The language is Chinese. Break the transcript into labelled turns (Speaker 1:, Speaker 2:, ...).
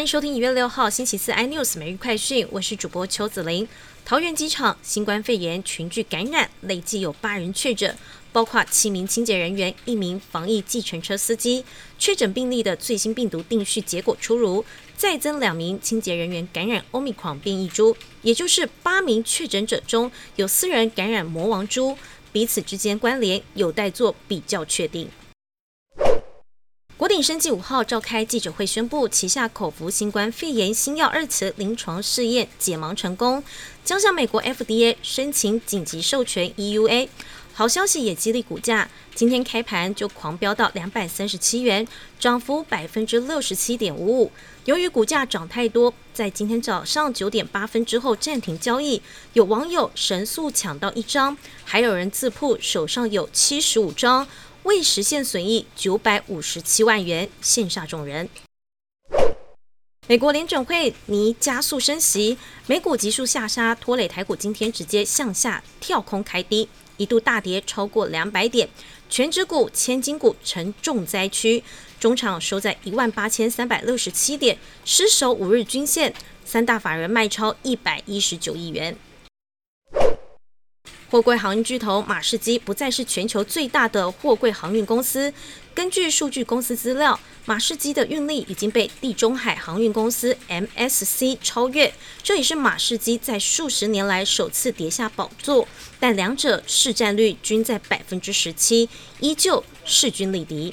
Speaker 1: 欢迎收听一月六号星期四 iNews 每日快讯，我是主播邱子玲。桃园机场新冠肺炎群聚感染，累计有八人确诊，包括七名清洁人员、一名防疫计程车司机。确诊病例的最新病毒定序结果出炉，再增两名清洁人员感染欧米狂变异株，也就是八名确诊者中有四人感染魔王株，彼此之间关联有待做比较确定。国鼎生技五号召开记者会，宣布旗下口服新冠肺炎新药二期临床试验解盲成功，将向美国 FDA 申请紧急授权 EUA。好消息也激励股价，今天开盘就狂飙到两百三十七元，涨幅百分之六十七点五五。由于股价涨太多，在今天早上九点八分之后暂停交易。有网友神速抢到一张，还有人自曝手上有七十五张。未实现损益九百五十七万元，羡煞众人。美国联准会拟加速升息，美股急速下杀，拖累台股今天直接向下跳空开低，一度大跌超过两百点，全指股、千金股成重灾区，中场收在一万八千三百六十七点，失守五日均线，三大法人卖超一百一十九亿元。货柜航运巨头马士基不再是全球最大的货柜航运公司。根据数据公司资料，马士基的运力已经被地中海航运公司 MSC 超越，这也是马士基在数十年来首次跌下宝座。但两者市占率均在百分之十七，依旧势均力敌。